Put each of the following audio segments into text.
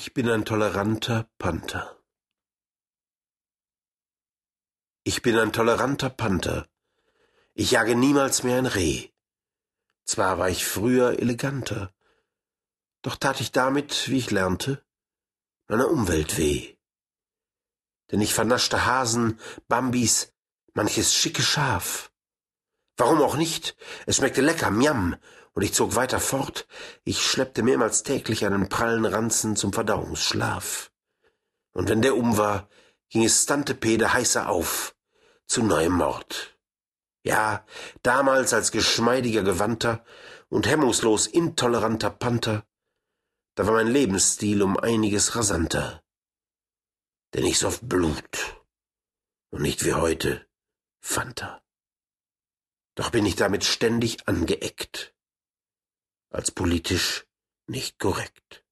Ich bin ein toleranter Panther. Ich bin ein toleranter Panther. Ich jage niemals mehr ein Reh. Zwar war ich früher eleganter, doch tat ich damit, wie ich lernte, meiner Umwelt weh. Denn ich vernaschte Hasen, Bambis, manches schicke Schaf. Warum auch nicht? Es schmeckte lecker, miam, und ich zog weiter fort, ich schleppte mehrmals täglich einen prallen Ranzen zum Verdauungsschlaf. Und wenn der um war, ging es Stantepede heißer auf, zu neuem Mord. Ja, damals als geschmeidiger Gewandter und hemmungslos intoleranter Panther, da war mein Lebensstil um einiges rasanter. Denn ich soff Blut und nicht wie heute Fanta. Doch bin ich damit ständig angeeckt als politisch nicht korrekt.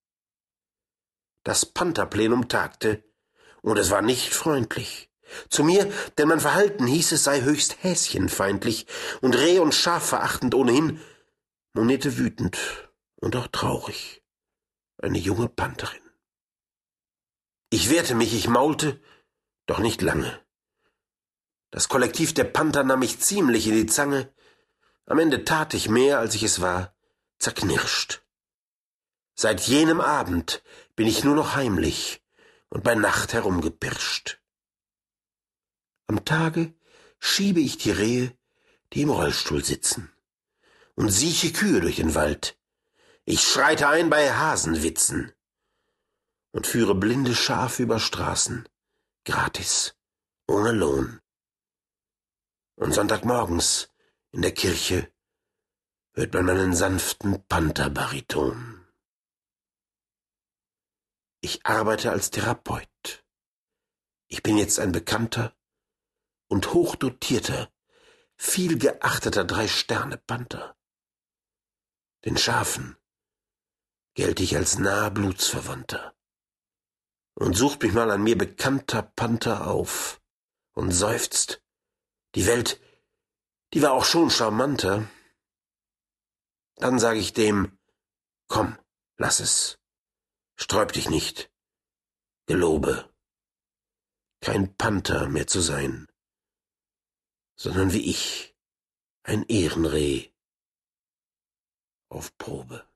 Das Pantherplenum tagte, und es war nicht freundlich. Zu mir, denn mein Verhalten hieß es sei höchst häschenfeindlich und Reh und Schaf verachtend ohnehin, monierte wütend und auch traurig eine junge Pantherin. Ich wehrte mich, ich maulte, doch nicht lange. Das Kollektiv der Panther nahm mich ziemlich in die Zange. Am Ende tat ich mehr, als ich es war, zerknirscht. Seit jenem Abend bin ich nur noch heimlich und bei Nacht herumgepirscht. Am Tage schiebe ich die Rehe, die im Rollstuhl sitzen, und sieche Kühe durch den Wald. Ich schreite ein bei Hasenwitzen und führe blinde Schafe über Straßen, gratis, ohne Lohn. Und Sonntagmorgens in der Kirche hört man meinen sanften Pantherbariton. Ich arbeite als Therapeut. Ich bin jetzt ein bekannter und hochdotierter, viel geachteter Drei-Sterne-Panther. Den Schafen gelte ich als naher Blutsverwandter. Und sucht mich mal ein mir bekannter Panther auf und seufzt, die Welt, die war auch schon charmanter, dann sage ich dem, komm, lass es. Sträub dich nicht. Gelobe, kein Panther mehr zu sein, sondern wie ich, ein Ehrenreh auf Probe.